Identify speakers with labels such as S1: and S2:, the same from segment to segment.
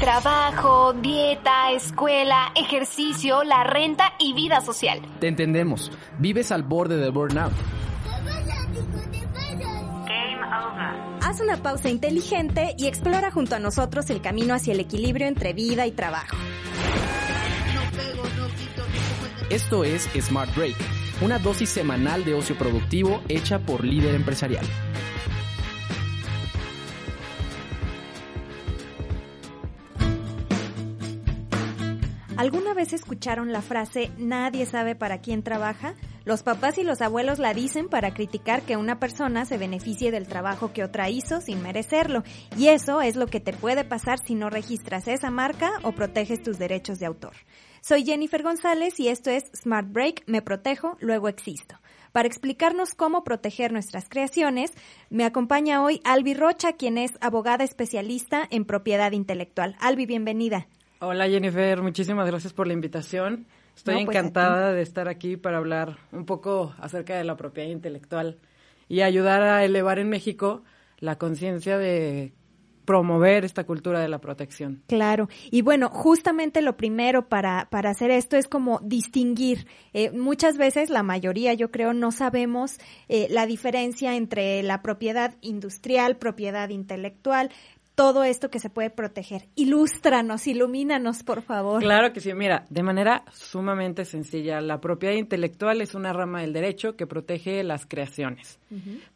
S1: Trabajo, dieta, escuela, ejercicio, la renta y vida social.
S2: Te entendemos. Vives al borde del burnout.
S3: Game over.
S4: Haz una pausa inteligente y explora junto a nosotros el camino hacia el equilibrio entre vida y trabajo.
S2: Esto es Smart Break, una dosis semanal de ocio productivo hecha por líder empresarial.
S4: ¿Alguna vez escucharon la frase nadie sabe para quién trabaja? Los papás y los abuelos la dicen para criticar que una persona se beneficie del trabajo que otra hizo sin merecerlo. Y eso es lo que te puede pasar si no registras esa marca o proteges tus derechos de autor. Soy Jennifer González y esto es Smart Break, me protejo, luego existo. Para explicarnos cómo proteger nuestras creaciones, me acompaña hoy Albi Rocha, quien es abogada especialista en propiedad intelectual. Albi, bienvenida.
S5: Hola Jennifer, muchísimas gracias por la invitación. Estoy
S4: No, pues,
S5: encantada de estar aquí para hablar un poco acerca de la propiedad intelectual y ayudar a elevar en México la conciencia de promover esta cultura de la protección.
S4: Claro, y bueno, justamente lo primero para, para hacer esto es como distinguir. Eh, muchas veces, la mayoría yo creo, no sabemos eh, la diferencia entre la propiedad industrial, propiedad intelectual, todo esto que se puede proteger. Ilústranos, ilumínanos, por favor.
S5: Claro que sí, mira, de manera sumamente sencilla, la propiedad intelectual es una rama del derecho que protege las creaciones.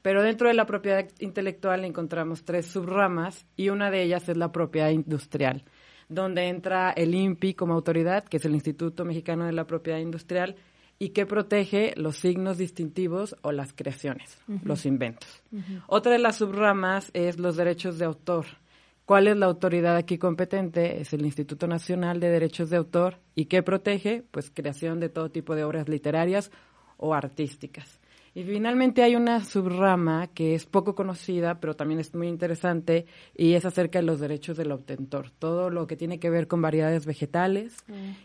S5: Pero dentro de la propiedad intelectual encontramos tres subramas y una de ellas es la propiedad industrial, donde entra el INPI como autoridad, que es el Instituto Mexicano de la Propiedad Industrial, y que protege los signos distintivos o las creaciones, los inventos. Otra de las subramas es los derechos de autor. ¿Cuál es la autoridad aquí competente? Es el Instituto Nacional de Derechos de Autor. ¿Y qué protege? Pues creación de todo tipo de obras literarias o artísticas. Y finalmente hay una subrama que es poco conocida, pero también es muy interesante, y es acerca de los derechos del obtentor. Todo lo que tiene que ver con variedades vegetales.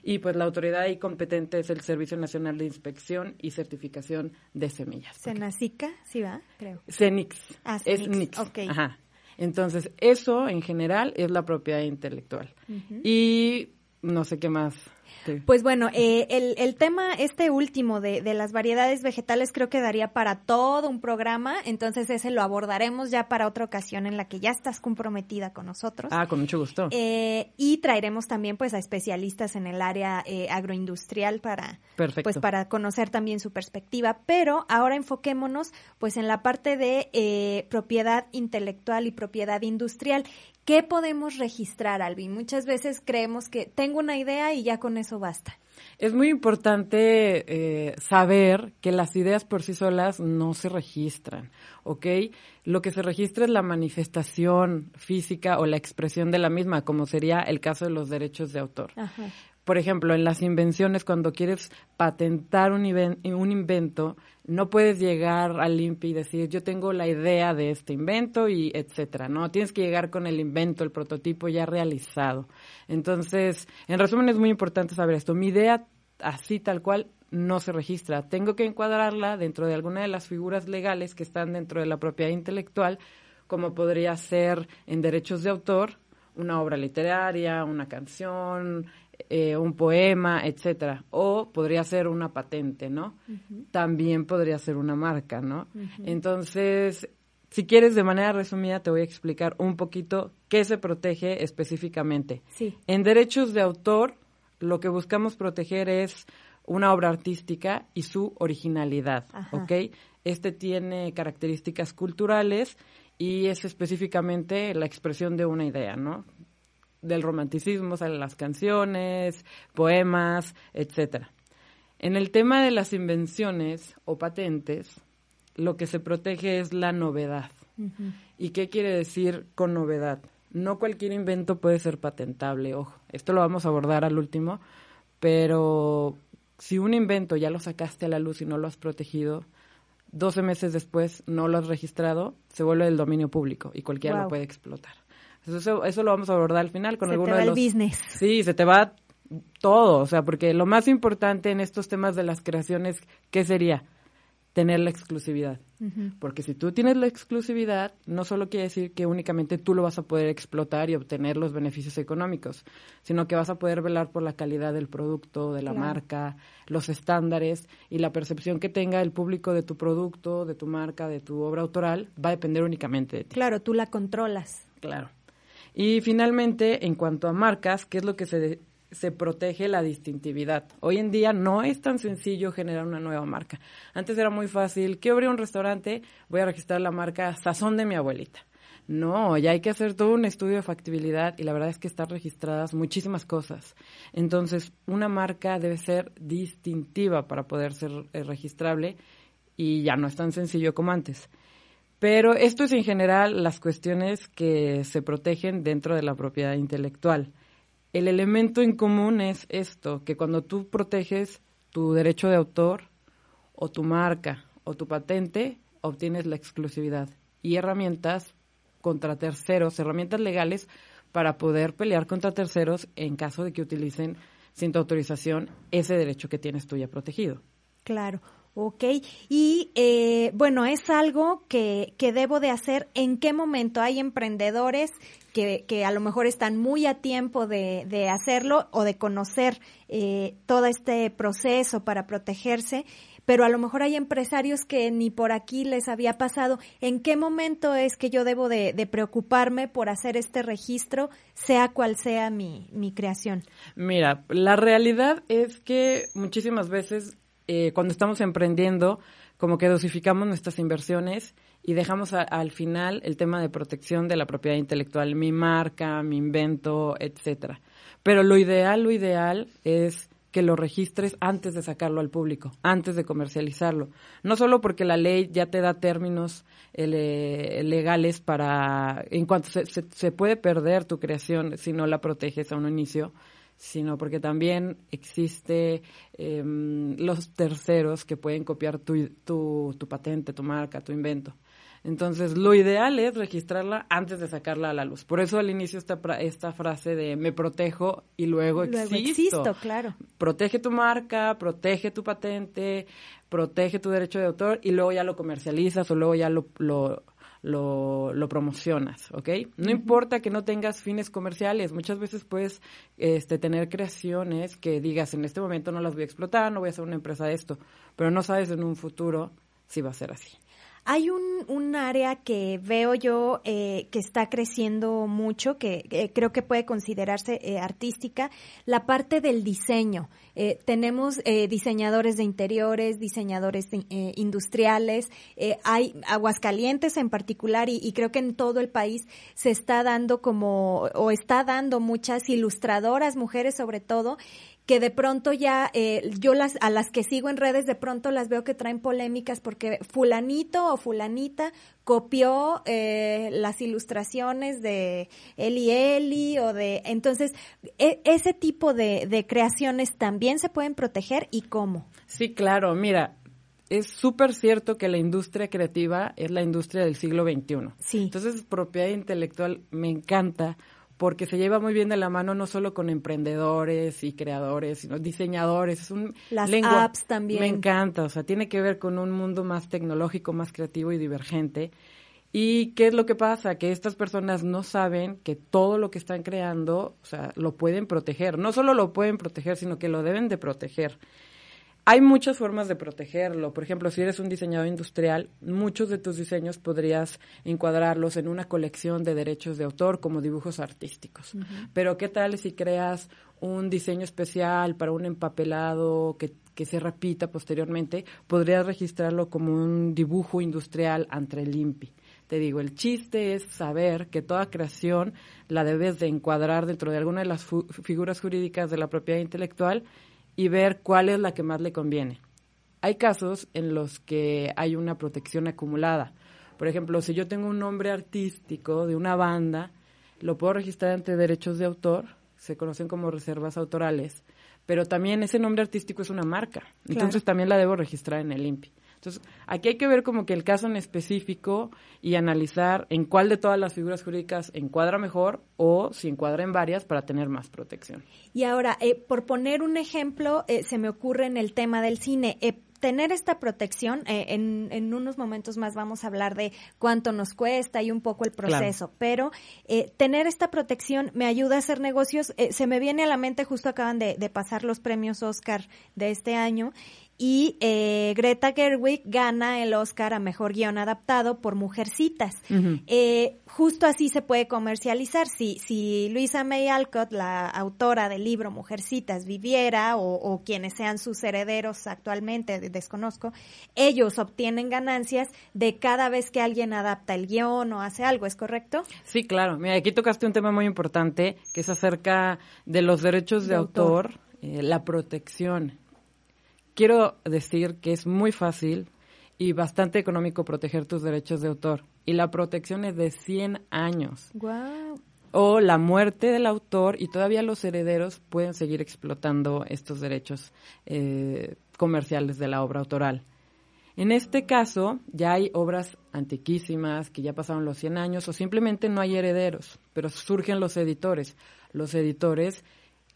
S5: Y pues la autoridad ahí competente es el Servicio Nacional de Inspección y Certificación de Semillas.
S4: Senacica, sí va, creo.
S5: CENIX.
S4: Ah,
S5: es NIX.
S4: ok.
S5: Ajá. Entonces, eso en general es la propiedad intelectual. Y no sé qué más.
S4: Pues bueno, eh, el, el tema este último de, de las variedades vegetales creo que daría para todo un programa, entonces ese lo abordaremos ya para otra ocasión en la que ya estás comprometida con nosotros.
S5: Ah, con mucho gusto.
S4: Eh, y traeremos también pues a especialistas en el área eh, agroindustrial para
S5: Perfecto.
S4: pues para conocer también su perspectiva pero ahora enfoquémonos pues en la parte de eh, propiedad intelectual y propiedad industrial ¿Qué podemos registrar, Alvin? Muchas veces creemos que tengo una idea y ya con eso basta.
S5: Es muy importante eh, saber que las ideas por sí solas no se registran, ¿ok? Lo que se registra es la manifestación física o la expresión de la misma, como sería el caso de los derechos de autor.
S4: Ajá.
S5: Por ejemplo, en las invenciones, cuando quieres patentar un, un invento, no puedes llegar al INPI y decir, yo tengo la idea de este invento y etcétera, ¿no? Tienes que llegar con el invento, el prototipo ya realizado. Entonces, en resumen, es muy importante saber esto. Mi idea, así tal cual, no se registra. Tengo que encuadrarla dentro de alguna de las figuras legales que están dentro de la propiedad intelectual, como podría ser en derechos de autor, una obra literaria, una canción, eh, un poema, etcétera. O podría ser una patente, ¿no? También podría ser una marca, ¿no? Entonces, si quieres, de manera resumida, te voy a explicar un poquito qué se protege específicamente.
S4: Sí.
S5: En derechos de autor, lo que buscamos proteger es una obra artística y su originalidad,
S4: Ajá.
S5: ¿ok? Este tiene características culturales y es específicamente la expresión de una idea, ¿no? Del romanticismo salen las canciones, poemas, etcétera. En el tema de las invenciones o patentes, lo que se protege es la novedad. ¿Y qué quiere decir con novedad? No cualquier invento puede ser patentable, ojo. Esto lo vamos a abordar al último, pero si un invento ya lo sacaste a la luz y no lo has protegido, 12 meses después no lo has registrado, se vuelve del dominio público y cualquiera
S4: Wow.
S5: lo puede explotar. Eso, eso lo vamos a abordar al final con
S4: Se te va
S5: de
S4: el business.
S5: Sí, se te va todo, o sea, porque lo más importante en estos temas de las creaciones, ¿qué sería? tener la exclusividad. Porque si tú tienes la exclusividad, no solo quiere decir que únicamente tú lo vas a poder explotar y obtener los beneficios económicos, sino que vas a poder velar por la calidad del producto, de la marca, los estándares y la percepción que tenga el público de tu producto, de tu marca, de tu obra autoral, va a depender únicamente de ti.
S4: Claro, tú la controlas.
S5: Claro. Y finalmente, en cuanto a marcas, ¿qué es lo que se, se protege la distintividad. Hoy en día no es tan sencillo generar una nueva marca. Antes era muy fácil, que abrir un restaurante, voy a registrar la marca Sazón de mi abuelita. No, ya hay que hacer todo un estudio de factibilidad y la verdad es que están registradas muchísimas cosas. Entonces, una marca debe ser distintiva para poder ser eh, registrable y ya no es tan sencillo como antes. Pero esto es en general las cuestiones que se protegen dentro de la propiedad intelectual el elemento en común es esto, que cuando tú proteges tu derecho de autor o tu marca o tu patente, obtienes la exclusividad y herramientas contra terceros, herramientas legales para poder pelear contra terceros en caso de que utilicen sin tu autorización ese derecho que tienes tú ya protegido.
S4: Claro. Ok, y eh, bueno, es algo que, que debo de hacer. ¿En qué momento hay emprendedores que, que a lo mejor están muy a tiempo de, de hacerlo o de conocer eh, todo este proceso para protegerse? Pero a lo mejor hay empresarios que ni por aquí les había pasado. ¿En qué momento es que yo debo de, de preocuparme por hacer este registro, sea cual sea mi, mi creación?
S5: Mira, la realidad es que muchísimas veces eh, cuando estamos emprendiendo, como que dosificamos nuestras inversiones y dejamos al final el tema de protección de la propiedad intelectual, mi marca, mi invento, etcétera. Pero lo ideal, lo ideal es que lo registres antes de sacarlo al público, antes de comercializarlo. No solo porque la ley ya te da términos eh, legales para, en cuanto se, se, puede perder tu creación si no la proteges a un inicio, sino porque también existe em, los terceros que pueden copiar tu, tu, tu, patente, tu marca, tu invento. Entonces, lo ideal es registrarla antes de sacarla a la luz. Por eso al inicio está esta frase de me protejo y luego,
S4: luego existo. claro.
S5: Protege tu marca, protege tu patente, protege tu derecho de autor y luego ya lo comercializas o luego ya lo, lo lo, lo promocionas, ¿ok? No importa que no tengas fines comerciales, muchas veces puedes este, tener creaciones que digas, en este momento no las voy a explotar, no voy a hacer una empresa de esto, pero no sabes en un futuro si va a ser así.
S4: Hay un, un área que veo yo eh, que está creciendo mucho, que eh, creo que puede considerarse eh, artística, la parte del diseño. Eh, tenemos eh, diseñadores de interiores, diseñadores eh, industriales, hay Aguascalientes en particular y, y, creo que en todo el país se está dando como, o está dando muchas ilustradoras, mujeres sobre todo, que de pronto ya eh, yo las a las que sigo en redes de pronto las veo que traen polémicas porque fulanito o fulanita copió eh, las ilustraciones de Eli Eli o de entonces e, ese tipo de, de creaciones también se pueden proteger y cómo
S5: sí claro mira es súper cierto que la industria creativa es la industria del siglo XXI.
S4: Sí.
S5: Entonces, propiedad intelectual me encanta porque se lleva muy bien de la mano no solo con emprendedores y creadores, sino diseñadores. Es un
S4: Las apps también.
S5: Me encanta, o sea, tiene que ver con un mundo más tecnológico, más creativo y divergente. ¿Y qué es lo que pasa? Que estas personas no saben que todo lo que están creando, o sea, lo pueden proteger. No solo lo pueden proteger, sino que lo deben de proteger. Hay muchas formas de protegerlo. Por ejemplo, si eres un diseñador industrial, muchos de tus diseños podrías encuadrarlos en una colección de derechos de autor como dibujos artísticos. Pero ¿qué tal si creas un diseño especial para un empapelado que, que se repita posteriormente? Podrías registrarlo como un dibujo industrial ante el INPI. Te digo, el chiste es saber que toda creación la debes de encuadrar dentro de alguna de las figuras jurídicas de la propiedad intelectual y ver cuál es la que más le conviene. Hay casos en los que hay una protección acumulada. Por ejemplo, si yo tengo un nombre artístico de una banda, lo puedo registrar ante derechos de autor, se conocen como reservas autorales, pero también ese nombre artístico es una marca, entonces también la debo registrar en el INPI. Entonces, aquí hay que ver como que el caso en específico y analizar en cuál de todas las figuras jurídicas encuadra mejor o si encuadra en varias para tener más protección.
S4: Y ahora, eh, por poner un ejemplo, eh, se me ocurre en el tema del cine. Eh, tener esta protección, eh, en, en, unos momentos más vamos a hablar de cuánto nos cuesta y un poco el proceso, pero eh, tener esta protección me ayuda a hacer negocios. Eh, se me viene a la mente, justo acaban de, de pasar los premios Oscar de este año y eh, Greta Gerwig gana el Oscar a Mejor Guión Adaptado por Mujercitas. eh, justo así se puede comercializar. Si, si Luisa May Alcott, la autora del libro Mujercitas, viviera o, o quienes sean sus herederos actualmente, desconozco, ellos obtienen ganancias de cada vez que alguien adapta el guion o hace algo, ¿es correcto?
S5: Sí, claro. Mira, aquí tocaste un tema muy importante que es acerca de los derechos de, de autor, autor eh, la protección quiero decir que es muy fácil y bastante económico proteger tus derechos de autor. Y la protección es de 100 años.
S4: Wow.
S5: O la muerte del autor y todavía los herederos pueden seguir explotando estos derechos eh, comerciales de la obra autoral. En este caso, ya hay obras antiquísimas que ya pasaron los 100 años o simplemente no hay herederos, pero surgen los editores. Los editores,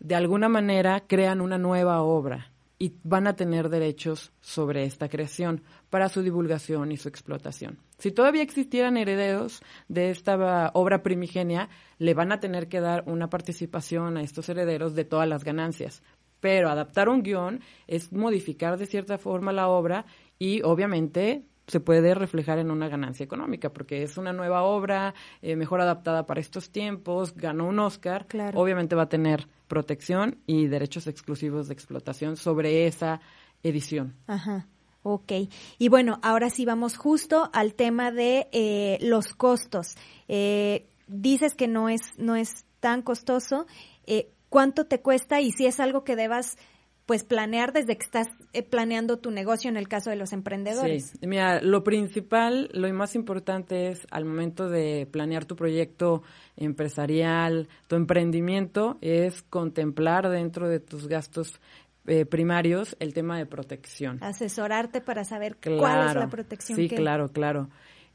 S5: de alguna manera, crean una nueva obra y van a tener derechos sobre esta creación para su divulgación y su explotación. Si todavía existieran herederos de esta obra primigenia, le van a tener que dar una participación a estos herederos de todas las ganancias. Pero adaptar un guion es modificar de cierta forma la obra y obviamente se puede reflejar en una ganancia económica, porque es una nueva obra, eh, mejor adaptada para estos tiempos, ganó un Oscar,
S4: claro.
S5: obviamente va a tener protección y derechos exclusivos de explotación sobre esa edición.
S4: Ajá. Ok. Y bueno, ahora sí vamos justo al tema de eh, los costos. Eh, dices que no es, no es tan costoso. Eh, ¿Cuánto te cuesta y si es algo que debas pues planear desde que estás eh, planeando tu negocio en el caso de los emprendedores.
S5: Sí, mira, lo principal, lo más importante es al momento de planear tu proyecto empresarial, tu emprendimiento, es contemplar dentro de tus gastos eh, primarios el tema de protección.
S4: Asesorarte para saber
S5: claro,
S4: cuál es la protección.
S5: Sí,
S4: que...
S5: claro, claro.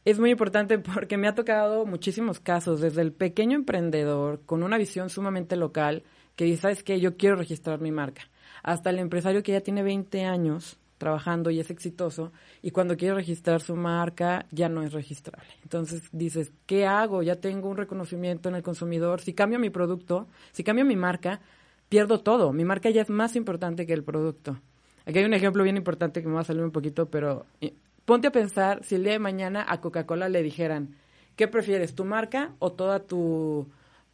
S5: Es muy importante porque me ha tocado muchísimos casos, desde el pequeño emprendedor con una visión sumamente local que dice, ¿sabes qué? Yo quiero registrar mi marca hasta el empresario que ya tiene 20 años trabajando y es exitoso y cuando quiere registrar su marca ya no es registrable. Entonces dices, ¿qué hago? Ya tengo un reconocimiento en el consumidor. Si cambio mi producto, si cambio mi marca, pierdo todo. Mi marca ya es más importante que el producto. Aquí hay un ejemplo bien importante que me va a salir un poquito, pero ponte a pensar si el día de mañana a Coca-Cola le dijeran, ¿qué prefieres, tu marca o toda tu,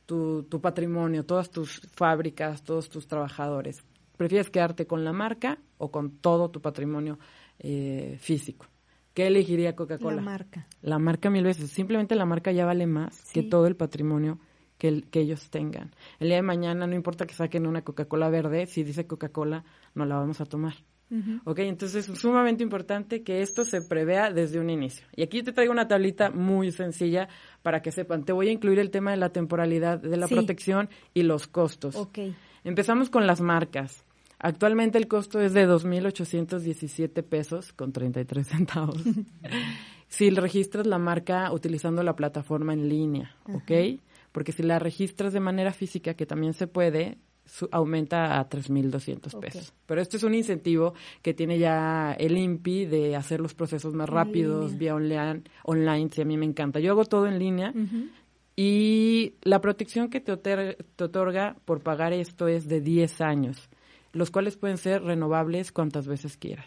S5: tu, tu patrimonio, todas tus fábricas, todos tus trabajadores? ¿Prefieres quedarte con la marca o con todo tu patrimonio eh, físico? ¿Qué elegiría Coca-Cola?
S4: La marca.
S5: La marca mil veces. Simplemente la marca ya vale más sí. que todo el patrimonio que, el, que ellos tengan. El día de mañana no importa que saquen una Coca-Cola verde, si dice Coca-Cola, no la vamos a tomar. Uh -huh. Ok, entonces es sumamente importante que esto se prevea desde un inicio. Y aquí te traigo una tablita muy sencilla para que sepan. Te voy a incluir el tema de la temporalidad de la
S4: Sí.
S5: protección y los costos.
S4: Ok.
S5: Empezamos con las marcas. Actualmente el costo es de 2.817 pesos con 33 centavos. si registras la marca utilizando la plataforma en línea, ¿ok? Porque si la registras de manera física, que también se puede, su- aumenta a 3.200
S4: Ok.
S5: pesos. Pero este es un incentivo que tiene ya el INPI de hacer los procesos más rápidos, vía online, online, sí, a mí me encanta. Yo hago todo en línea
S4: Ujú.
S5: Y la protección que te, oter- te otorga por pagar esto es de 10 años, los cuales pueden ser renovables cuantas veces quieras.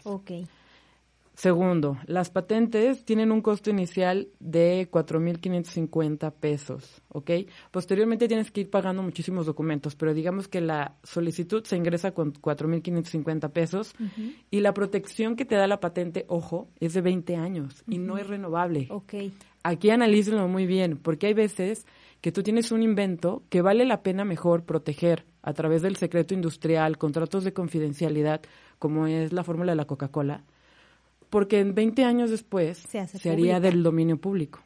S5: Segundo, las patentes tienen un costo inicial de 4.550 pesos, ¿ok? Posteriormente tienes que ir pagando muchísimos documentos, pero digamos que la solicitud se ingresa con 4.550 pesos
S4: Ujú.
S5: y la protección que te da la patente, ojo, es de 20 años y no es renovable.
S4: Ok.
S5: Aquí analícenlo muy bien, porque hay veces que tú tienes un invento que vale la pena mejor proteger a través del secreto industrial, contratos de confidencialidad, como es la fórmula de la Coca-Cola, porque en 20 años después
S4: Se
S5: haría del dominio público.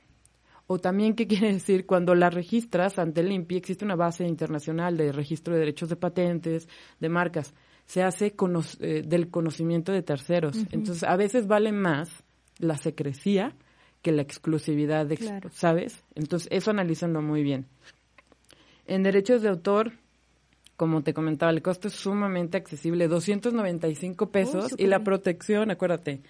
S5: O también, ¿qué quiere decir? Cuando la registras ante el INPI, existe una base internacional de registro de derechos de patentes, de marcas. Se hace cono- eh, del conocimiento de terceros. Entonces, a veces vale más la secrecía que la exclusividad, de,
S4: Claro.
S5: ¿sabes? Entonces, eso analícenlo muy bien. En derechos de autor, como te comentaba, el costo es sumamente accesible, 295 pesos y la protección, acuérdate,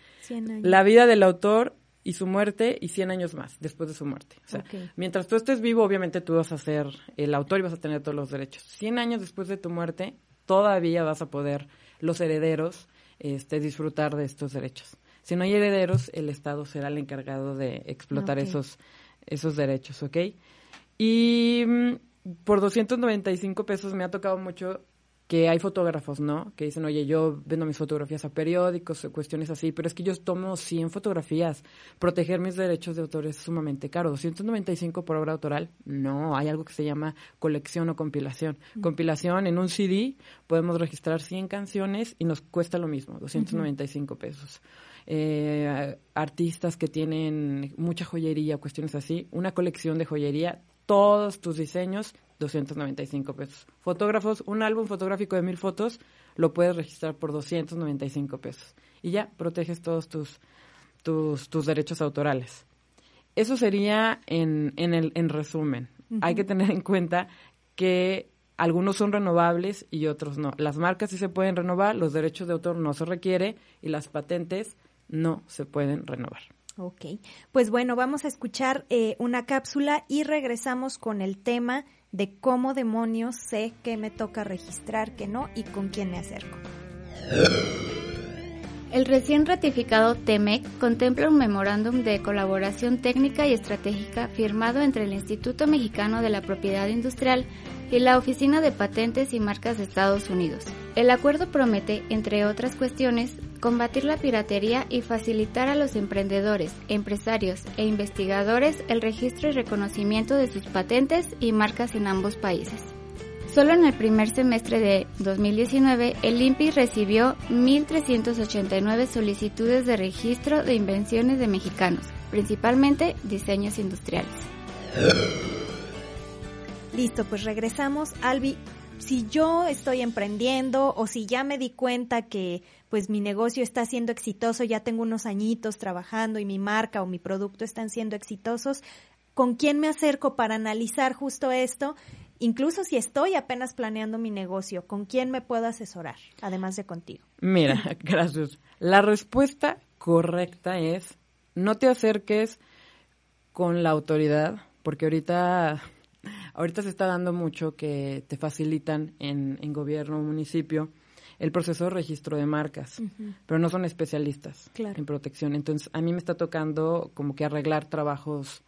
S5: la vida del autor y su muerte y 100 años más después de su muerte. O sea, mientras tú estés vivo, obviamente tú vas a ser el autor y vas a tener todos los derechos. 100 años después de tu muerte, todavía vas a poder los herederos este, disfrutar de estos derechos. Si no hay herederos, el Estado será el encargado de explotar esos, esos derechos, ¿ok? Y mm, por 295 pesos me ha tocado mucho que hay fotógrafos, ¿no? Que dicen, oye, yo vendo mis fotografías a periódicos, cuestiones así, pero es que yo tomo 100 fotografías. Proteger mis derechos de autor es sumamente caro. 295 por obra autoral, no, hay algo que se llama colección o compilación. Compilación, en un CD podemos registrar 100 canciones y nos cuesta lo mismo, 295 pesos. Eh, artistas que tienen mucha joyería, cuestiones así, una colección de joyería, todos tus diseños, 295 pesos. Fotógrafos, un álbum fotográfico de mil fotos, lo puedes registrar por 295 pesos. Y ya proteges todos tus, tus, tus derechos autorales. Eso sería en, en, el, en resumen. Hay que tener en cuenta que algunos son renovables y otros no. Las marcas sí se pueden renovar, los derechos de autor no se requiere y las patentes no se pueden renovar.
S4: Ok, pues bueno, vamos a escuchar eh, una cápsula y regresamos con el tema de cómo demonios sé que me toca registrar, que no y con quién me acerco.
S6: El recién ratificado TEMEC contempla un memorándum de colaboración técnica y estratégica firmado entre el Instituto Mexicano de la Propiedad Industrial y la Oficina de Patentes y Marcas de Estados Unidos. El acuerdo promete, entre otras cuestiones, combatir la piratería y facilitar a los emprendedores, empresarios e investigadores el registro y reconocimiento de sus patentes y marcas en ambos países. Solo en el primer semestre de 2019, el INPI recibió 1.389 solicitudes de registro de invenciones de mexicanos, principalmente diseños industriales.
S4: Listo, pues regresamos. Albi, si yo estoy emprendiendo o si ya me di cuenta que pues mi negocio está siendo exitoso, ya tengo unos añitos trabajando y mi marca o mi producto están siendo exitosos, ¿con quién me acerco para analizar justo esto? Incluso si estoy apenas planeando mi negocio, ¿con quién me puedo asesorar, además de contigo?
S5: Mira, gracias. La respuesta correcta es, no te acerques con la autoridad, porque ahorita Ahorita se está dando mucho que te facilitan en, en gobierno o municipio el proceso de registro de marcas, pero no son especialistas en protección. Entonces, a mí me está tocando como que arreglar trabajos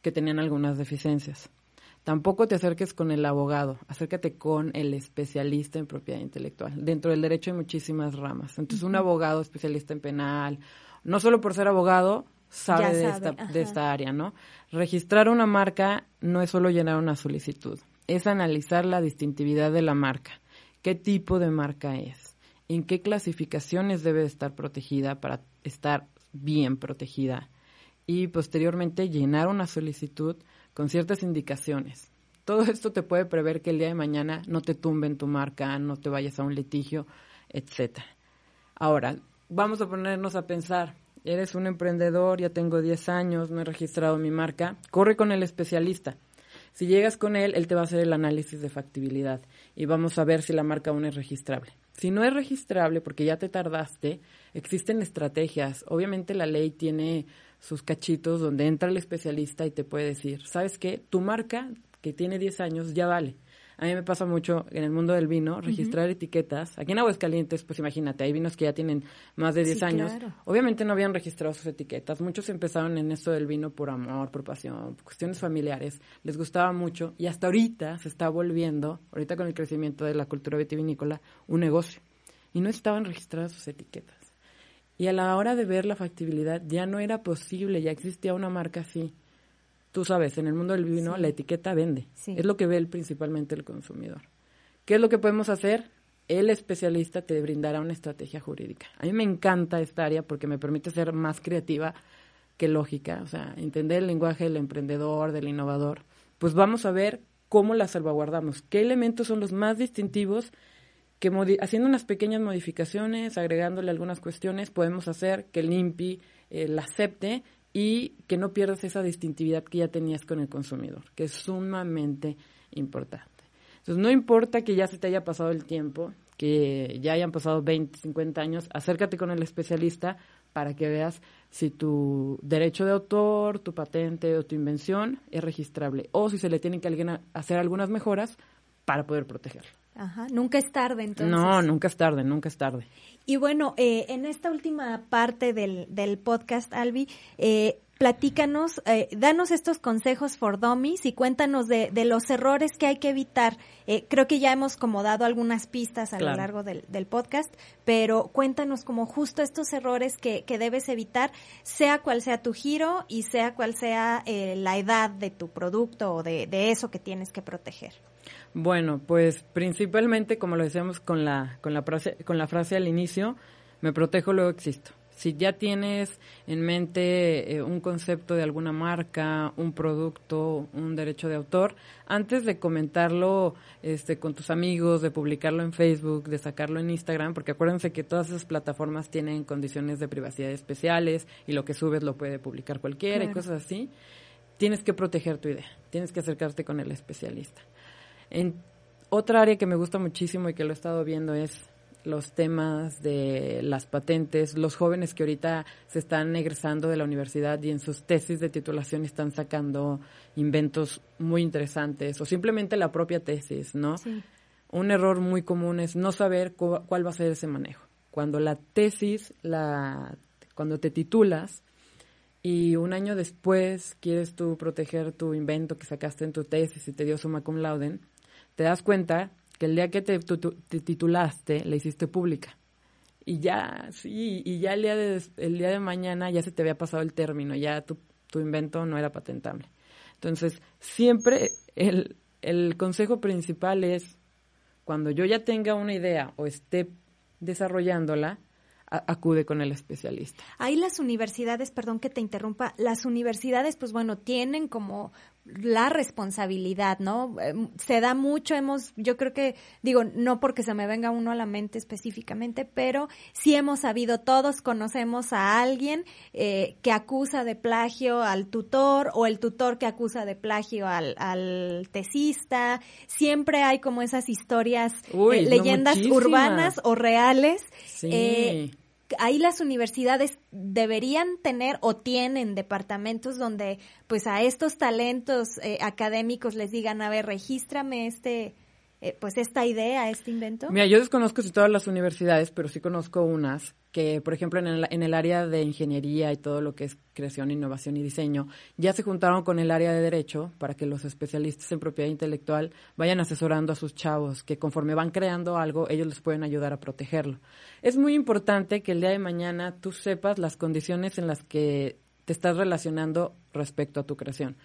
S5: que tenían algunas deficiencias. Tampoco te acerques con el abogado, acércate con el especialista en propiedad intelectual. Dentro del derecho hay muchísimas ramas. Entonces, un abogado especialista en penal, no solo por ser abogado, sabe, de, esta, de esta área, ¿no? Registrar una marca no es solo llenar una solicitud, es analizar la distintividad de la marca. ¿Qué tipo de marca es? ¿En qué clasificaciones debe estar protegida para estar bien protegida? Y posteriormente llenar una solicitud con ciertas indicaciones. Todo esto te puede prever que el día de mañana no te tumben tu marca, no te vayas a un litigio, etcétera. Ahora, vamos a ponernos a pensar, eres un emprendedor, ya tengo 10 años, no he registrado mi marca, corre con el especialista. Si llegas con él, él te va a hacer el análisis de factibilidad y vamos a ver si la marca aún es registrable. Si no es registrable porque ya te tardaste, existen estrategias. Obviamente la ley tiene sus cachitos donde entra el especialista y te puede decir, ¿sabes qué? Tu marca que tiene 10 años ya vale a mí me pasa mucho en el mundo del vino, registrar etiquetas. Aquí en Aguascalientes, pues imagínate, hay vinos que ya tienen más de 10 años. Obviamente no habían registrado sus etiquetas. Muchos empezaron en esto del vino por amor, por pasión, por cuestiones familiares. Les gustaba mucho y hasta ahorita se está volviendo, ahorita con el crecimiento de la cultura vitivinícola, un negocio. Y no estaban registradas sus etiquetas. Y a la hora de ver la factibilidad ya no era posible, ya existía una marca así tú sabes, en el mundo del vino la etiqueta vende. Es lo que ve principalmente el consumidor. ¿Qué es lo que podemos hacer? El especialista te brindará una estrategia jurídica. A mí me encanta esta área porque me permite ser más creativa que lógica, o sea, entender el lenguaje del emprendedor, del innovador. Pues vamos a ver cómo la salvaguardamos, qué elementos son los más distintivos que haciendo unas pequeñas modificaciones, agregándole algunas cuestiones, podemos hacer que el INPI eh, la acepte y que no pierdas esa distintividad que ya tenías con el consumidor, que es sumamente importante. Entonces, no importa que ya se te haya pasado el tiempo, que ya hayan pasado 20, 50 años, acércate con el especialista para que veas si tu derecho de autor, tu patente o tu invención es registrable o si se le tienen que hacer algunas mejoras para poder protegerlo.
S4: Ajá, nunca es tarde entonces.
S5: No, nunca es tarde, nunca es tarde.
S4: Y bueno, eh, en esta última parte del, del podcast, Albi, eh, platícanos, eh, danos estos consejos for dummies y cuéntanos de, de los errores que hay que evitar. Eh, creo que ya hemos como dado algunas pistas a lo largo del, del, podcast, pero cuéntanos como justo estos errores que, que, debes evitar, sea cual sea tu giro y sea cual sea eh, la edad de tu producto o de, de eso que tienes que proteger.
S5: Bueno, pues principalmente, como lo decíamos con la, con la, frase, con la frase al inicio, me protejo, luego existo. Si ya tienes en mente eh, un concepto de alguna marca, un producto, un derecho de autor, antes de comentarlo este, con tus amigos, de publicarlo en Facebook, de sacarlo en Instagram, porque acuérdense que todas esas plataformas tienen condiciones de privacidad especiales y lo que subes lo puede publicar cualquiera claro. y cosas así, tienes que proteger tu idea, tienes que acercarte con el especialista. En otra área que me gusta muchísimo y que lo he estado viendo es los temas de las patentes, los jóvenes que ahorita se están egresando de la universidad y en sus tesis de titulación están sacando inventos muy interesantes o simplemente la propia tesis, ¿no? Sí. Un error muy común es no saber cu cuál va a ser ese manejo. Cuando la tesis, la, cuando te titulas y un año después quieres tú proteger tu invento que sacaste en tu tesis y te dio summa cum laude, te das cuenta que el día que te, tu, te, titulaste, la hiciste pública. Y ya, sí, y ya el día, de, el día de mañana ya se te había pasado el término, ya tu, tu invento no era patentable. Entonces, siempre el, el consejo principal es, cuando yo ya tenga una idea o esté desarrollándola, acude con el especialista.
S4: Ahí las universidades, perdón que te interrumpa, las universidades, pues bueno, tienen como la responsabilidad, ¿no? Se da mucho, hemos, yo creo que, digo, no porque se me venga uno a la mente específicamente, pero sí hemos sabido, todos conocemos a alguien eh, que acusa de plagio al tutor o el tutor que acusa de plagio al, al tesista. Siempre hay como esas historias,
S5: Uy,
S4: eh, leyendas
S5: no,
S4: urbanas o reales.
S5: Sí.
S4: Eh, ahí las universidades deberían tener o tienen departamentos donde pues a estos talentos eh, académicos les digan, a ver, regístrame este, eh, pues esta idea, este invento.
S5: Mira, yo desconozco si todas las universidades, pero sí conozco unas que, por ejemplo, en el, en el área de ingeniería y todo lo que es creación, innovación y diseño, ya se juntaron con el área de derecho para que los especialistas en propiedad intelectual vayan asesorando a sus chavos, que conforme van creando algo, ellos les pueden ayudar a protegerlo. Es muy importante que el día de mañana tú sepas las condiciones en las que te estás relacionando respecto a tu creación.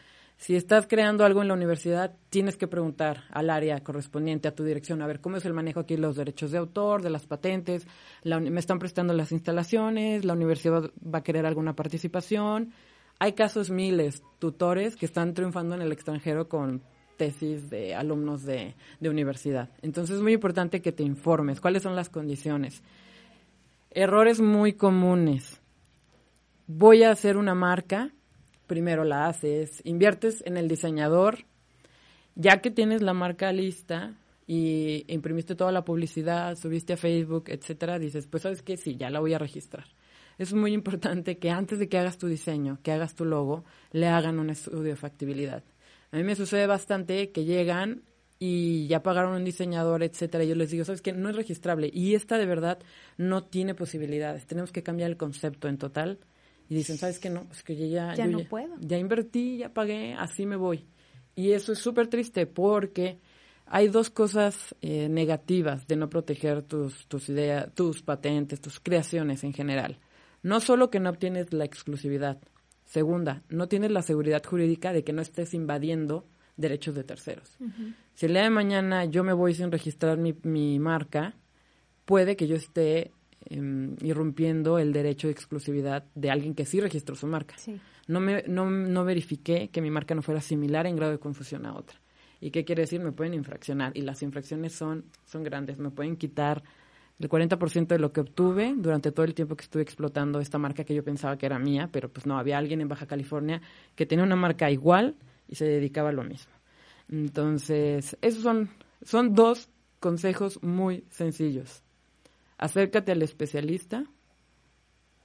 S5: Si estás creando algo en la universidad, tienes que preguntar al área correspondiente, a tu dirección, a ver cómo es el manejo aquí los derechos de autor, de las patentes, me están prestando las instalaciones, la universidad va a querer alguna participación. Hay casos miles, tutores que están triunfando en el extranjero con tesis de alumnos de, de universidad. Entonces es muy importante que te informes cuáles son las condiciones. Errores muy comunes. Voy a hacer una marca, primero la haces, inviertes en el diseñador, ya que tienes la marca lista y imprimiste toda la publicidad, subiste a Facebook, etcétera, dices, pues sabes que sí, ya la voy a registrar. Es muy importante que antes de que hagas tu diseño, que hagas tu logo, le hagan un estudio de factibilidad. A mí me sucede bastante que llegan y ya pagaron un diseñador, etcétera, y yo les digo, sabes que no es registrable y esta de verdad no tiene posibilidades. Tenemos que cambiar el concepto en total y dicen, ¿sabes qué? No, es que yo ya,
S4: ya
S5: yo
S4: no
S5: ya,
S4: puedo.
S5: ya invertí, ya pagué, así me voy. Y eso es súper triste porque hay dos cosas eh, negativas de no proteger tus, tus ideas, tus patentes, tus creaciones en general. No solo que no obtienes la exclusividad. Segunda, no tienes la seguridad jurídica de que no estés invadiendo derechos de terceros. Uh -huh. Si el día de mañana yo me voy sin registrar mi, mi marca, puede que yo esté eh, irrumpiendo el derecho de exclusividad de alguien que sí registró su marca.
S4: Sí.
S5: No, me, no, no verifiqué que mi marca no fuera similar en grado de confusión a otra. ¿Y qué quiere decir? Me pueden infraccionar. Y las infracciones son, son grandes. Me pueden quitar el 40% de lo que obtuve durante todo el tiempo que estuve explotando esta marca que yo pensaba que era mía, pero pues no, había alguien en Baja California que tenía una marca igual y se dedicaba a lo mismo. Entonces, esos son Son dos consejos muy sencillos. Acércate al especialista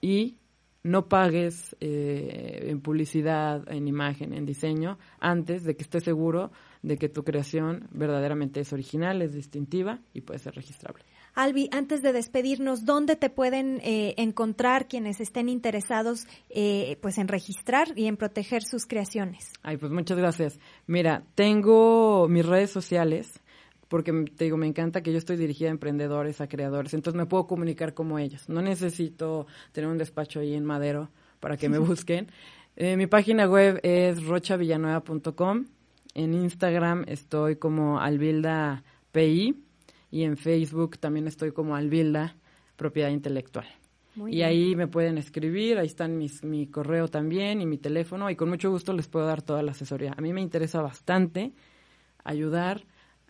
S5: y no pagues eh, en publicidad, en imagen, en diseño, antes de que estés seguro de que tu creación verdaderamente es original, es distintiva y puede ser registrable.
S4: Albi, antes de despedirnos, ¿dónde te pueden eh, encontrar quienes estén interesados eh, pues en registrar y en proteger sus creaciones?
S5: Ay, pues muchas gracias. Mira, tengo mis redes sociales porque te digo, me encanta que yo estoy dirigida a emprendedores, a creadores, entonces me puedo comunicar como ellos. No necesito tener un despacho ahí en Madero para que me busquen. Eh, mi página web es rochavillanueva.com. En Instagram estoy como albilda pi y en Facebook también estoy como Albilda, propiedad intelectual. y ahí me pueden escribir, ahí están mis, mi correo también y mi teléfono y con mucho gusto les puedo dar toda la asesoría. A mí me interesa bastante ayudar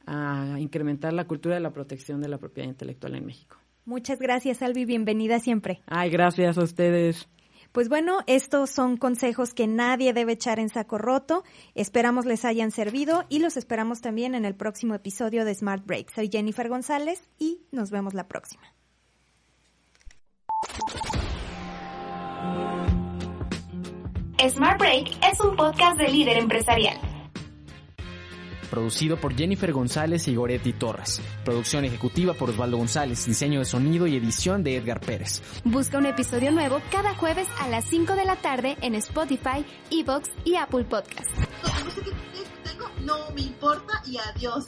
S5: a incrementar la cultura de la protección de la propiedad intelectual en México.
S4: Muchas gracias, Albi. Bienvenida siempre.
S5: Ay, gracias a ustedes.
S4: Pues bueno, estos son consejos que nadie debe echar en saco roto. Esperamos les hayan servido y los esperamos también en el próximo episodio de Smart Break. Soy Jennifer González y nos vemos la próxima.
S1: Smart Break es un podcast de líder empresarial
S2: producido por Jennifer González y Goretti Torres. Producción ejecutiva por Osvaldo González, diseño de sonido y edición de Edgar Pérez.
S1: Busca un episodio nuevo cada jueves a las 5 de la tarde en Spotify, Evox y Apple
S7: tengo, no me importa y adiós.